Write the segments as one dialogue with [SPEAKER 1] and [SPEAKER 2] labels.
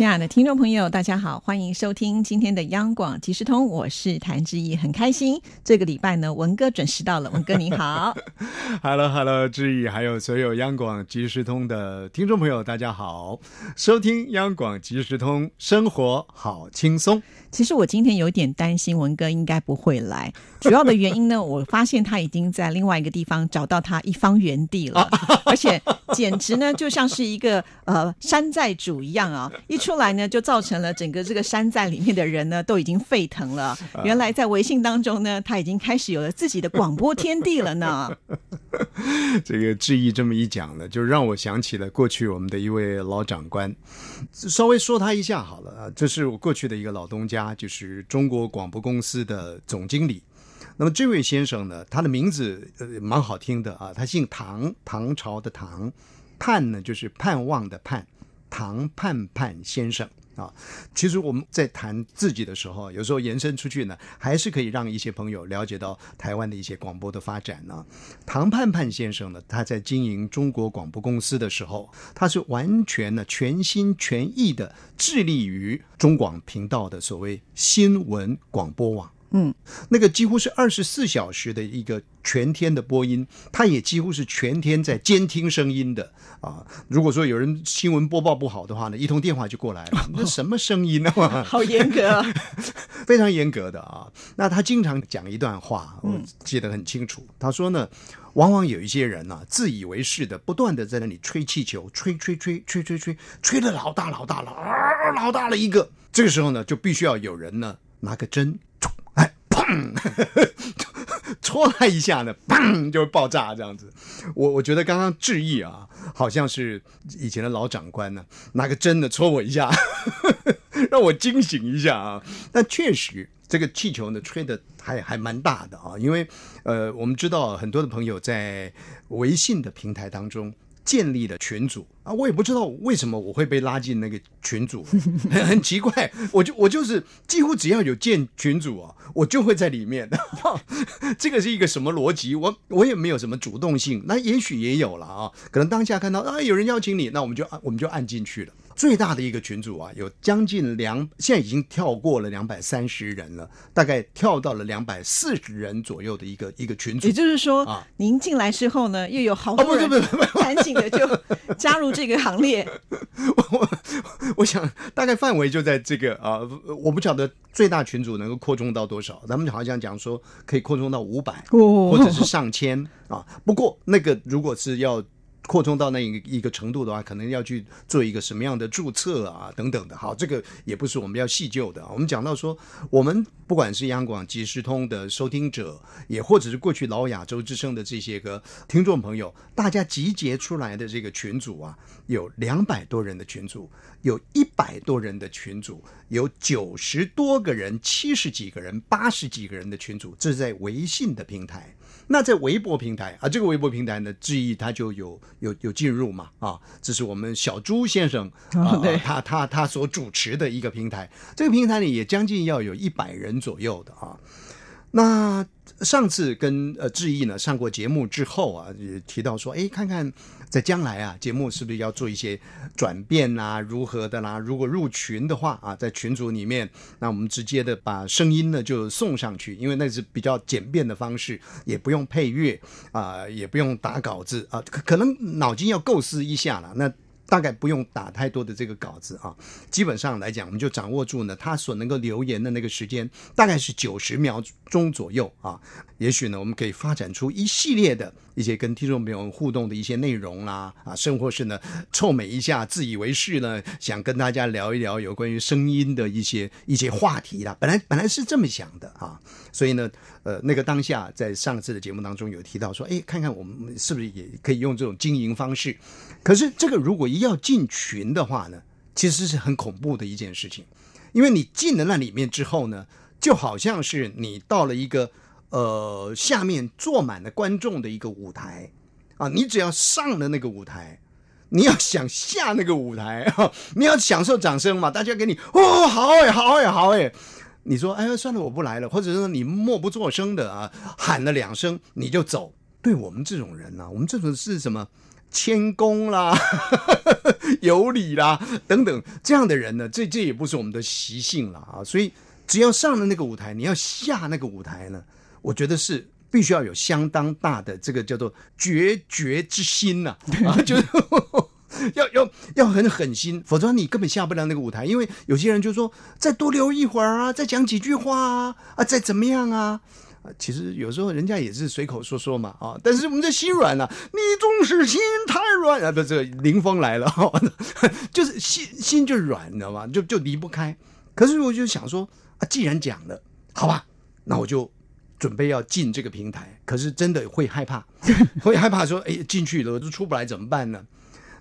[SPEAKER 1] 亲爱的听众朋友，大家好，欢迎收听今天的央广即时通，我是谭志毅，很开心。这个礼拜呢，文哥准时到了，文哥你好，
[SPEAKER 2] Hello Hello，志毅，还有所有央广即时通的听众朋友，大家好，收听央广即时通，生活好轻松。
[SPEAKER 1] 其实我今天有点担心文哥应该不会来，主要的原因呢，我发现他已经在另外一个地方找到他一方原地了，而且简直呢就像是一个呃山寨主一样啊，一出来呢就造成了整个这个山寨里面的人呢都已经沸腾了。原来在微信当中呢，他已经开始有了自己的广播天地了呢。
[SPEAKER 2] 这个志毅这么一讲呢，就让我想起了过去我们的一位老长官，稍微说他一下好了啊，这是我过去的一个老东家。就是中国广播公司的总经理。那么这位先生呢，他的名字呃蛮好听的啊，他姓唐，唐朝的唐，盼呢就是盼望的盼，唐盼盼先生。啊，其实我们在谈自己的时候，有时候延伸出去呢，还是可以让一些朋友了解到台湾的一些广播的发展呢。唐盼盼先生呢，他在经营中国广播公司的时候，他是完全呢全心全意的致力于中广频道的所谓新闻广播网。嗯，那个几乎是二十四小时的一个全天的播音，他也几乎是全天在监听声音的啊。如果说有人新闻播报不好的话呢，一通电话就过来了，那什么声音呢？
[SPEAKER 1] 好严格，啊
[SPEAKER 2] 非常严格的啊。那他经常讲一段话，我记得很清楚。他说呢，往往有一些人呢，自以为是的，不断的在那里吹气球，吹吹吹吹吹吹，吹的老大老大了，啊老大了一个。这个时候呢，就必须要有人呢拿个针。嗯戳他一下呢，砰就会爆炸这样子。我我觉得刚刚致意啊，好像是以前的老长官呢，拿个针呢戳我一下，让我惊醒一下啊。但确实，这个气球呢吹的还还蛮大的啊，因为呃，我们知道很多的朋友在微信的平台当中。建立的群组啊，我也不知道为什么我会被拉进那个群组，很很奇怪。我就我就是几乎只要有建群组啊，我就会在里面。这个是一个什么逻辑？我我也没有什么主动性，那也许也有了啊。可能当下看到啊有人邀请你，那我们就按我们就按进去了。最大的一个群组啊，有将近两，现在已经跳过了两百三十人了，大概跳到了两百四十人左右的一个一个群组。
[SPEAKER 1] 也就是说，啊，您进来之后呢，又有好多人赶紧的就加入这个行列。
[SPEAKER 2] 我 我想大概范围就在这个啊，我不晓得最大群组能够扩充到多少，咱们好像讲说可以扩充到五百，或者是上千啊。不过那个如果是要。扩充到那一个一个程度的话，可能要去做一个什么样的注册啊，等等的。好，这个也不是我们要细究的。我们讲到说，我们不管是央广即时通的收听者，也或者是过去老亚洲之声的这些个听众朋友，大家集结出来的这个群组啊，有两百多人的群组，有一百多人的群组，有九十多个人、七十几个人、八十几个人的群组，这是在微信的平台。那在微博平台啊，这个微博平台呢，志毅他就有有有进入嘛啊，这是我们小朱先生啊，他他他所主持的一个平台，这个平台呢也将近要有一百人左右的啊，那。上次跟呃志毅呢上过节目之后啊，也提到说，哎，看看在将来啊，节目是不是要做一些转变啊，如何的啦？如果入群的话啊，在群组里面，那我们直接的把声音呢就送上去，因为那是比较简便的方式，也不用配乐啊，也不用打稿子啊，可可能脑筋要构思一下了。那大概不用打太多的这个稿子啊，基本上来讲，我们就掌握住呢，他所能够留言的那个时间大概是九十秒钟左右啊。也许呢，我们可以发展出一系列的一些跟听众朋友互动的一些内容啦啊，甚或是呢臭美一下，自以为是呢，想跟大家聊一聊有关于声音的一些一些话题啦。本来本来是这么想的啊，所以呢，呃，那个当下在上次的节目当中有提到说，哎，看看我们是不是也可以用这种经营方式。可是这个如果一要进群的话呢，其实是很恐怖的一件事情，因为你进了那里面之后呢，就好像是你到了一个呃下面坐满了观众的一个舞台啊，你只要上了那个舞台，你要想下那个舞台，你要享受掌声嘛，大家给你哦，好哎，好哎，好哎。你说哎呀，算了，我不来了，或者说你默不作声的啊，喊了两声你就走。对我们这种人呢，我们这种是什么谦恭啦、有礼啦等等这样的人呢？这这也不是我们的习性了啊。所以只要上了那个舞台，你要下那个舞台呢，我觉得是必须要有相当大的这个叫做决绝之心呐啊，就是。要要要很狠心，否则你根本下不了那个舞台。因为有些人就说再多留一会儿啊，再讲几句话啊，啊，再怎么样啊？其实有时候人家也是随口说说嘛啊。但是我们这心软了，你总是心太软啊！不，这个林峰来了，就是心心就软，你知道吗？就就离不开。可是我就想说啊，既然讲了，好吧，那我就准备要进这个平台。可是真的会害怕，会害怕说，哎，进去了就出不来怎么办呢？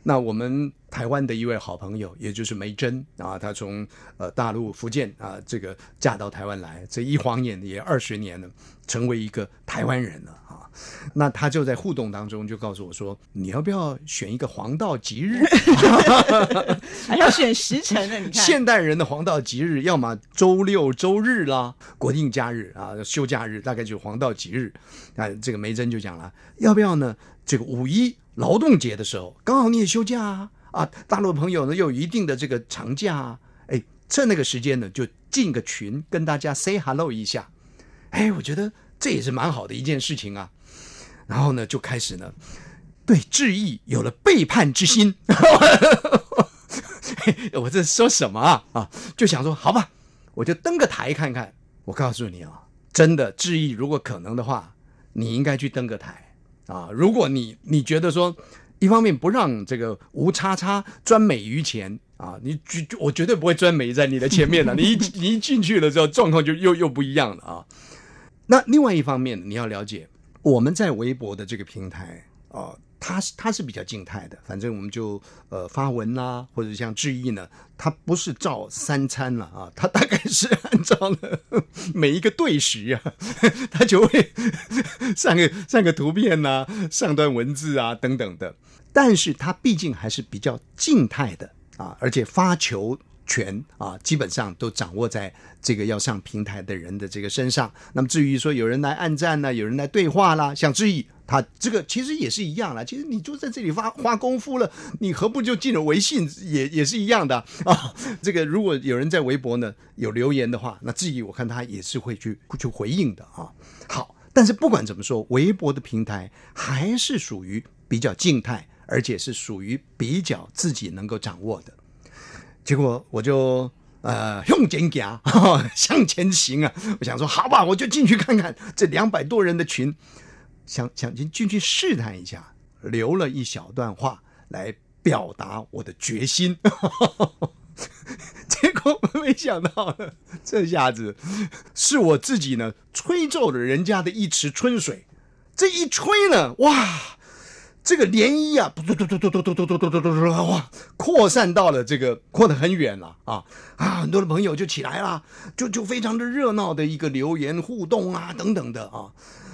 [SPEAKER 2] 那我们台湾的一位好朋友，也就是梅珍啊，她从呃大陆福建啊这个嫁到台湾来，这一晃眼也二十年了，成为一个台湾人了啊。那她就在互动当中就告诉我说：“你要不要选一个黄道吉日？
[SPEAKER 1] 还要选时辰呢？你看，
[SPEAKER 2] 现代人的黄道吉日，要么周六周日啦，国定假日啊，休假日大概就是黄道吉日。啊，这个梅珍就讲了，要不要呢？这个五一。”劳动节的时候，刚好你也休假啊！啊，大陆朋友呢又有一定的这个长假啊，哎，趁那个时间呢就进个群跟大家 say hello 一下，哎，我觉得这也是蛮好的一件事情啊。然后呢就开始呢对志毅有了背叛之心，我这说什么啊？啊，就想说好吧，我就登个台看看。我告诉你啊，真的志毅，如果可能的话，你应该去登个台。啊，如果你你觉得说，一方面不让这个吴叉叉专美于前啊，你绝我绝对不会专美在你的前面的，你一你一进去了之后，状况就又又不一样了啊。那另外一方面，你要了解我们在微博的这个平台啊。它是它是比较静态的，反正我们就呃发文啦，或者像致意呢，它不是照三餐了啊，它大概是按照了 每一个对时啊，它就会 上个上个图片呐，上段文字啊等等的，但是它毕竟还是比较静态的啊，而且发球。权啊，基本上都掌握在这个要上平台的人的这个身上。那么至于说有人来按赞呢，有人来对话啦，像志毅，他这个其实也是一样啦。其实你就在这里花花功夫了，你何不就进了微信，也也是一样的啊。这个如果有人在微博呢有留言的话，那志毅我看他也是会去去回应的啊。好，但是不管怎么说，微博的平台还是属于比较静态，而且是属于比较自己能够掌握的。结果我就呃用肩胛 向前行啊！我想说好吧，我就进去看看这两百多人的群，想想进进去试探一下，留了一小段话来表达我的决心。结果没想到，这下子是我自己呢吹皱了人家的一池春水，这一吹呢，哇！这个涟漪啊，嘟嘟嘟嘟嘟嘟嘟嘟嘟嘟嘟嘟，哇，扩散到了这个扩得很远了啊啊！很多的朋友就起来了，就就非常的热闹的一个留言互动啊等等的啊，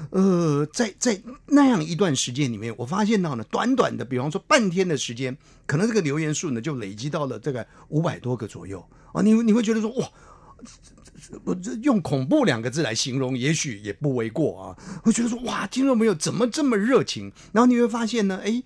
[SPEAKER 2] 呃，在在那样一段时间里面，我发现到呢，短短的，比方说半天的时间，可能这个留言数呢就累积到了大概五百多个左右啊，你你会觉得说哇。我这用恐怖两个字来形容，也许也不为过啊。我觉得说，哇，听众朋友怎么这么热情？然后你会发现呢，哎，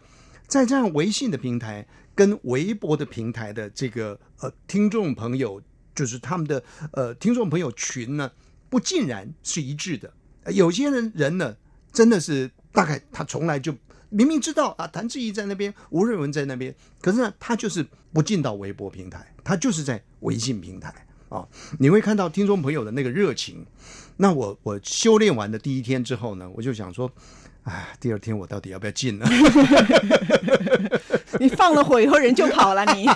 [SPEAKER 2] 在这样微信的平台跟微博的平台的这个呃听众朋友，就是他们的呃听众朋友群呢，不尽然是一致的。有些人人呢，真的是大概他从来就明明知道啊，谭志毅在那边，吴瑞文在那边，可是呢，他就是不进到微博平台，他就是在微信平台。啊，你会看到听众朋友的那个热情。那我我修炼完的第一天之后呢，我就想说，哎，第二天我到底要不要进呢？
[SPEAKER 1] 你放了火以后人就跑了，你。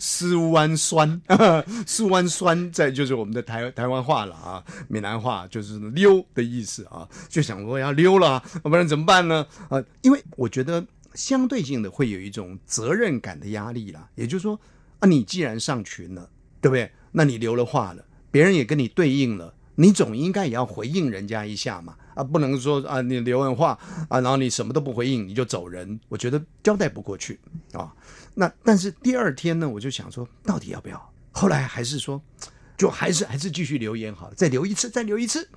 [SPEAKER 2] 丝湾酸，丝湾酸，在就是我们的台台湾话了啊，闽南话就是溜的意思啊，就想说要溜了，要不然怎么办呢？啊，因为我觉得相对性的会有一种责任感的压力啦，也就是说啊，你既然上群了。对不对？那你留了话了，别人也跟你对应了，你总应该也要回应人家一下嘛，啊，不能说啊你留完话啊，然后你什么都不回应你就走人，我觉得交代不过去啊。那但是第二天呢，我就想说到底要不要？后来还是说，就还是还是继续留言好了，再留一次，再留一次。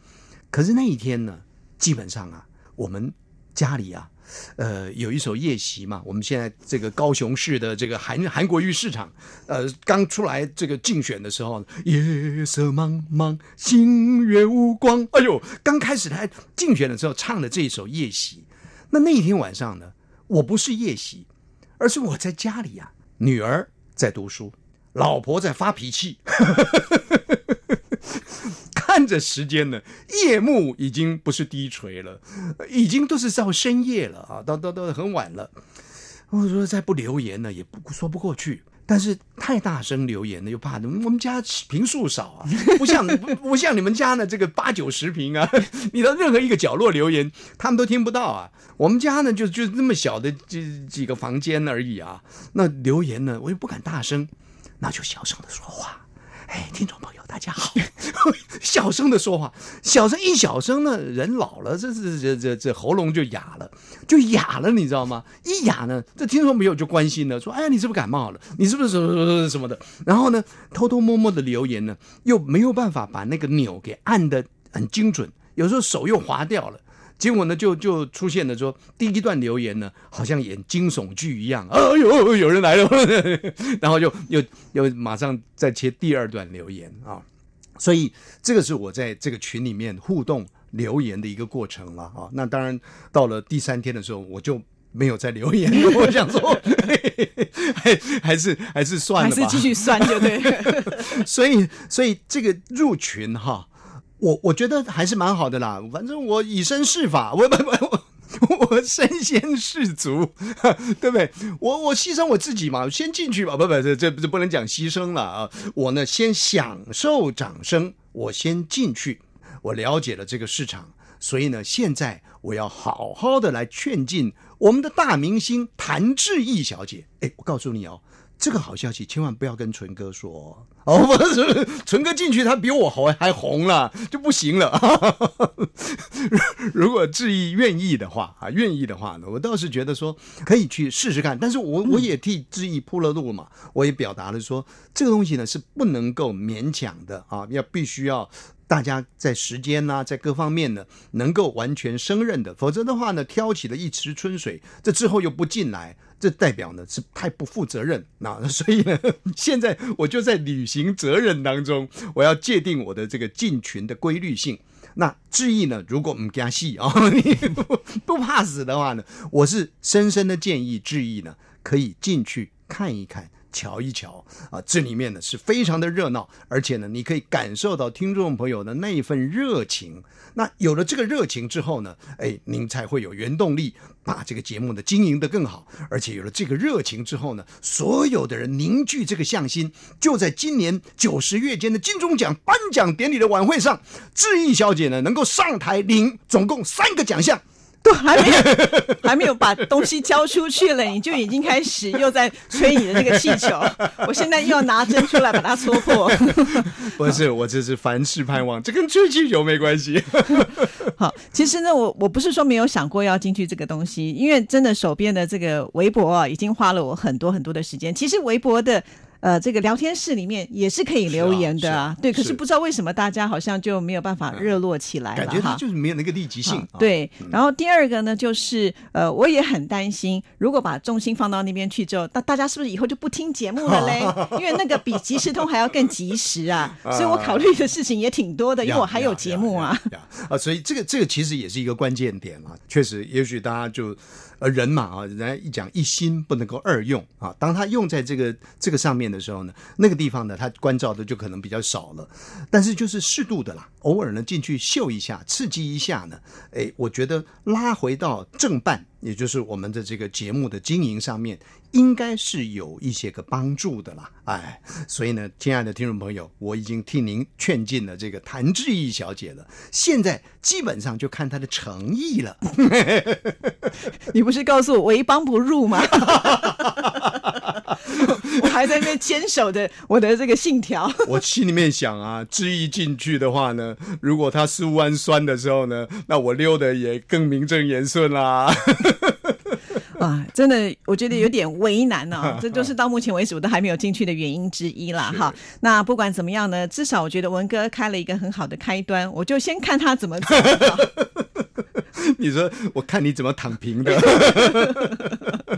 [SPEAKER 2] 可是那一天呢，基本上啊，我们家里啊。呃，有一首夜袭嘛，我们现在这个高雄市的这个韩韩国瑜市场，呃，刚出来这个竞选的时候，夜色茫茫，星月无光。哎呦，刚开始他竞选的时候唱的这一首夜袭，那那一天晚上呢，我不是夜袭，而是我在家里呀，女儿在读书，老婆在发脾气。看着时间呢，夜幕已经不是低垂了，已经都是到深夜了啊，到到到很晚了。我说再不留言呢，也不说不过去。但是太大声留言呢，又怕我们家平数少啊，不像不不像你们家呢，这个八九十平啊，你到任何一个角落留言，他们都听不到啊。我们家呢，就就那么小的几几个房间而已啊。那留言呢，我又不敢大声，那就小声的说话。哎，听众朋友，大家好！小声的说话，小声一小声呢，人老了，这这这这这喉咙就哑了，就哑了，你知道吗？一哑呢，这听说没有就关心了，说：“哎呀，你是不是感冒了？你是不是什么什么什么的？”然后呢，偷偷摸摸的留言呢，又没有办法把那个钮给按的很精准，有时候手又滑掉了。结果呢，就就出现了说，第一段留言呢，好像演惊悚剧一样，哎呦，有人来了，然后就又又马上再切第二段留言啊，所以这个是我在这个群里面互动留言的一个过程了啊。那当然到了第三天的时候，我就没有再留言，我想说，还还是还是算了
[SPEAKER 1] 吧，还是继续算就对。
[SPEAKER 2] 所以所以这个入群哈。我我觉得还是蛮好的啦，反正我以身试法，我 我我我身先士卒，对不对？我我牺牲我自己嘛，先进去吧，不不这这这不能讲牺牲了啊！我呢先享受掌声，我先进去，我了解了这个市场，所以呢现在我要好好的来劝进我们的大明星谭志毅小姐。哎，我告诉你哦。这个好消息千万不要跟纯哥说 哦，不是纯哥进去，他比我红还红了就不行了。如果志毅愿意的话啊，愿意的话呢，我倒是觉得说可以去试试看。但是我我也替志毅铺了路嘛，我也表达了说这个东西呢是不能够勉强的啊，要必须要。大家在时间呐，在各方面呢，能够完全胜任的，否则的话呢，挑起了一池春水，这之后又不进来，这代表呢是太不负责任。那所以呢，现在我就在履行责任当中，我要界定我的这个进群的规律性。那志毅呢，如果我们加戏啊，你不不怕死的话呢，我是深深的建议志毅呢，可以进去看一看。瞧一瞧啊，这里面呢是非常的热闹，而且呢，你可以感受到听众朋友的那一份热情。那有了这个热情之后呢，哎，您才会有原动力把这个节目呢经营的更好。而且有了这个热情之后呢，所有的人凝聚这个向心，就在今年九十月间的金钟奖颁奖典礼的晚会上，志毅小姐呢能够上台领总共三个奖项。
[SPEAKER 1] 都还没有，还没有把东西交出去了，你就已经开始又在吹你的那个气球。我现在又要拿针出来把它戳破。
[SPEAKER 2] 不是，我这是凡事盼望，这跟吹气球没关系。
[SPEAKER 1] 好，其实呢，我我不是说没有想过要进去这个东西，因为真的手边的这个微博啊，已经花了我很多很多的时间。其实微博的。呃，这个聊天室里面也是可以留言的啊，对。可是不知道为什么大家好像就没有办法热络起来
[SPEAKER 2] 了，感觉它就是没有那个立即性。
[SPEAKER 1] 对。然后第二个呢，就是呃，我也很担心，如果把重心放到那边去之后，那大家是不是以后就不听节目了嘞？因为那个比即时通还要更及时啊，所以我考虑的事情也挺多的，因为我还有节目啊。
[SPEAKER 2] 啊，所以这个这个其实也是一个关键点啊，确实，也许大家就。而人嘛啊，人家一讲一心不能够二用啊。当他用在这个这个上面的时候呢，那个地方呢，他关照的就可能比较少了。但是就是适度的啦，偶尔呢进去嗅一下，刺激一下呢，哎，我觉得拉回到正半。也就是我们的这个节目的经营上面，应该是有一些个帮助的啦，哎，所以呢，亲爱的听众朋友，我已经替您劝进了这个谭志毅小姐了，现在基本上就看她的诚意了。
[SPEAKER 1] 你不是告诉我一帮不入吗？我还在那边坚守着我的这个信条。
[SPEAKER 2] 我心里面想啊，志毅进去的话呢，如果他四弯酸的时候呢，那我溜的也更名正言顺啦。
[SPEAKER 1] 啊，真的，我觉得有点为难呢。这就是到目前为止我都还没有进去的原因之一啦。哈。那不管怎么样呢，至少我觉得文哥开了一个很好的开端，我就先看他怎么走。
[SPEAKER 2] 你说，我看你怎么躺平的。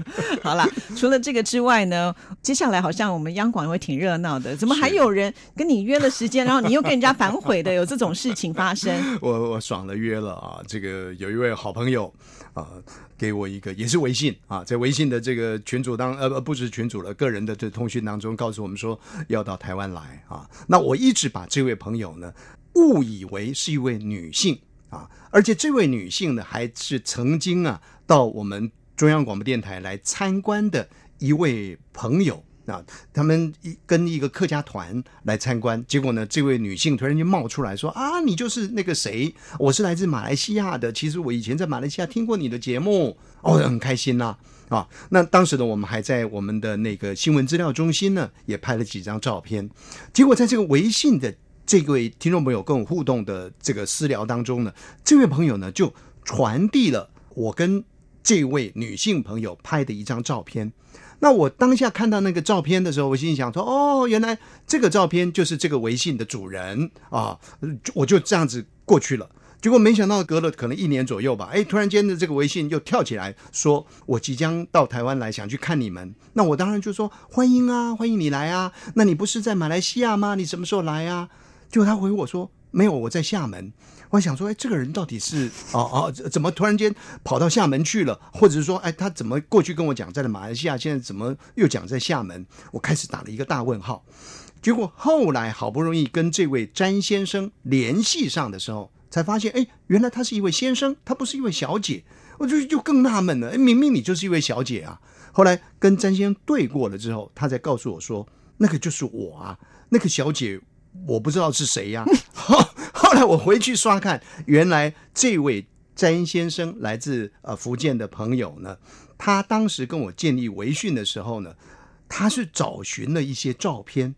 [SPEAKER 1] 好了，除了这个之外呢，接下来好像我们央广会挺热闹的。怎么还有人跟你约了时间，然后你又跟人家反悔的？有这种事情发生？
[SPEAKER 2] 我我爽了约了啊！这个有一位好朋友啊。给我一个也是微信啊，在微信的这个群组当呃不是群主了，个人的这通讯当中告诉我们说要到台湾来啊。那我一直把这位朋友呢误以为是一位女性啊，而且这位女性呢还是曾经啊到我们中央广播电台来参观的一位朋友。啊他们一跟一个客家团来参观，结果呢，这位女性突然间冒出来说：“啊，你就是那个谁？我是来自马来西亚的。其实我以前在马来西亚听过你的节目，哦，很开心呐。啊，那当时呢，我们还在我们的那个新闻资料中心呢，也拍了几张照片。结果在这个微信的这位听众朋友跟我互动的这个私聊当中呢，这位朋友呢就传递了我跟这位女性朋友拍的一张照片。”那我当下看到那个照片的时候，我心里想说：“哦，原来这个照片就是这个微信的主人啊！”我就这样子过去了。结果没想到隔了可能一年左右吧，哎，突然间的这个微信又跳起来说：“我即将到台湾来，想去看你们。”那我当然就说：“欢迎啊，欢迎你来啊！那你不是在马来西亚吗？你什么时候来啊？”结果他回我说：“没有，我在厦门。”我想说，哎，这个人到底是哦哦，怎么突然间跑到厦门去了？或者是说，哎，他怎么过去跟我讲在了马来西亚，现在怎么又讲在厦门？我开始打了一个大问号。结果后来好不容易跟这位詹先生联系上的时候，才发现，哎，原来他是一位先生，他不是一位小姐。我就就更纳闷了，哎，明明你就是一位小姐啊！后来跟詹先生对过了之后，他才告诉我说，那个就是我啊，那个小姐我不知道是谁呀。后 来我回去刷看，原来这位詹先生来自呃福建的朋友呢，他当时跟我建立微讯的时候呢，他是找寻了一些照片，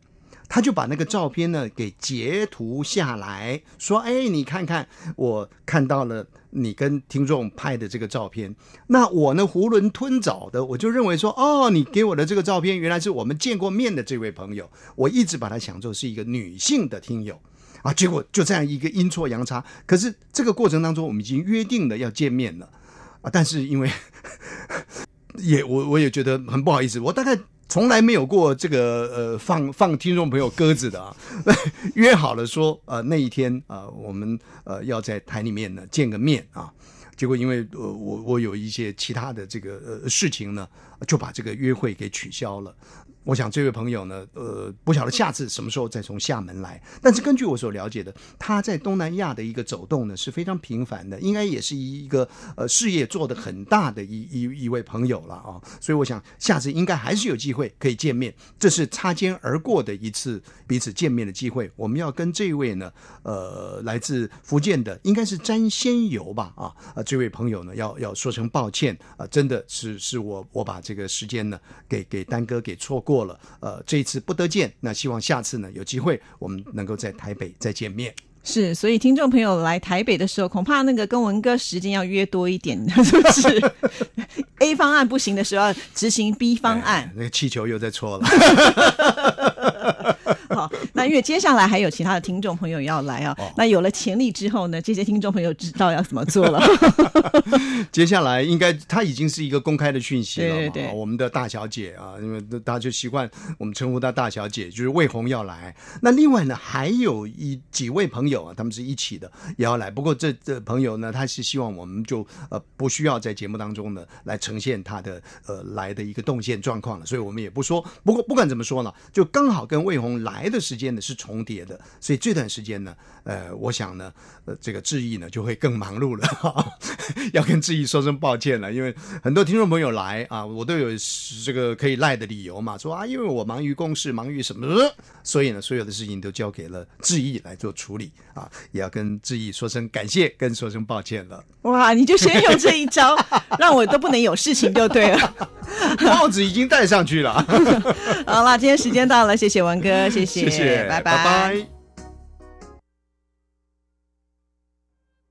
[SPEAKER 2] 他就把那个照片呢给截图下来，说：“哎，你看看，我看到了你跟听众拍的这个照片。”那我呢囫囵吞枣的，我就认为说：“哦，你给我的这个照片，原来是我们见过面的这位朋友。”我一直把他想作是一个女性的听友。啊，结果就这样一个阴错阳差。可是这个过程当中，我们已经约定了要见面了啊。但是因为 也我我也觉得很不好意思，我大概从来没有过这个呃放放听众朋友鸽子的啊。约好了说呃那一天啊，我们呃要在台里面呢见个面啊。结果因为呃我我有一些其他的这个呃事情呢，就把这个约会给取消了。我想这位朋友呢，呃，不晓得下次什么时候再从厦门来。但是根据我所了解的，他在东南亚的一个走动呢是非常频繁的，应该也是一一个呃事业做得很大的一一一位朋友了啊。所以我想下次应该还是有机会可以见面，这是擦肩而过的一次彼此见面的机会。我们要跟这位呢，呃，来自福建的应该是詹仙游吧啊啊，这位朋友呢要要说声抱歉啊，真的是是我我把这个时间呢给给耽搁给错过。过了，呃，这一次不得见，那希望下次呢有机会，我们能够在台北再见面。
[SPEAKER 1] 是，所以听众朋友来台北的时候，恐怕那个跟文哥时间要约多一点，是不是？A 方案不行的时候，执行 B 方案。
[SPEAKER 2] 那个气球又在错了。
[SPEAKER 1] 好，那因为接下来还有其他的听众朋友要来啊，那有了潜力之后呢，这些听众朋友知道要怎么做了。
[SPEAKER 2] 接下来应该他已经是一个公开的讯息了
[SPEAKER 1] 对对
[SPEAKER 2] 我们的大小姐啊，因为大家就习惯我们称呼她大小姐，就是魏红要来。那另外呢，还有一几位朋友啊，他们是一起的也要来。不过这这朋友呢，他是希望我们就呃不需要在节目当中呢来呈现他的呃来的一个动线状况了，所以我们也不说。不过不管怎么说呢，就刚好跟魏红来的时间呢是重叠的，所以这段时间呢，呃，我想呢，呃，这个志毅呢就会更忙碌了，要跟志毅说声抱歉了，因为很多听众朋友来啊，我都有这个可以赖的理由嘛，说啊，因为我忙于公事，忙于什么，所以呢，所有的事情都交给了志毅来做处理啊，也要跟志毅说声感谢，跟说声抱歉了。
[SPEAKER 1] 哇，你就先用这一招，让我都不能有事情就对了。
[SPEAKER 2] 帽子已经戴上去了。
[SPEAKER 1] 好了，今天时间到了，谢谢文哥，谢
[SPEAKER 2] 谢谢，
[SPEAKER 1] 拜
[SPEAKER 2] 拜拜。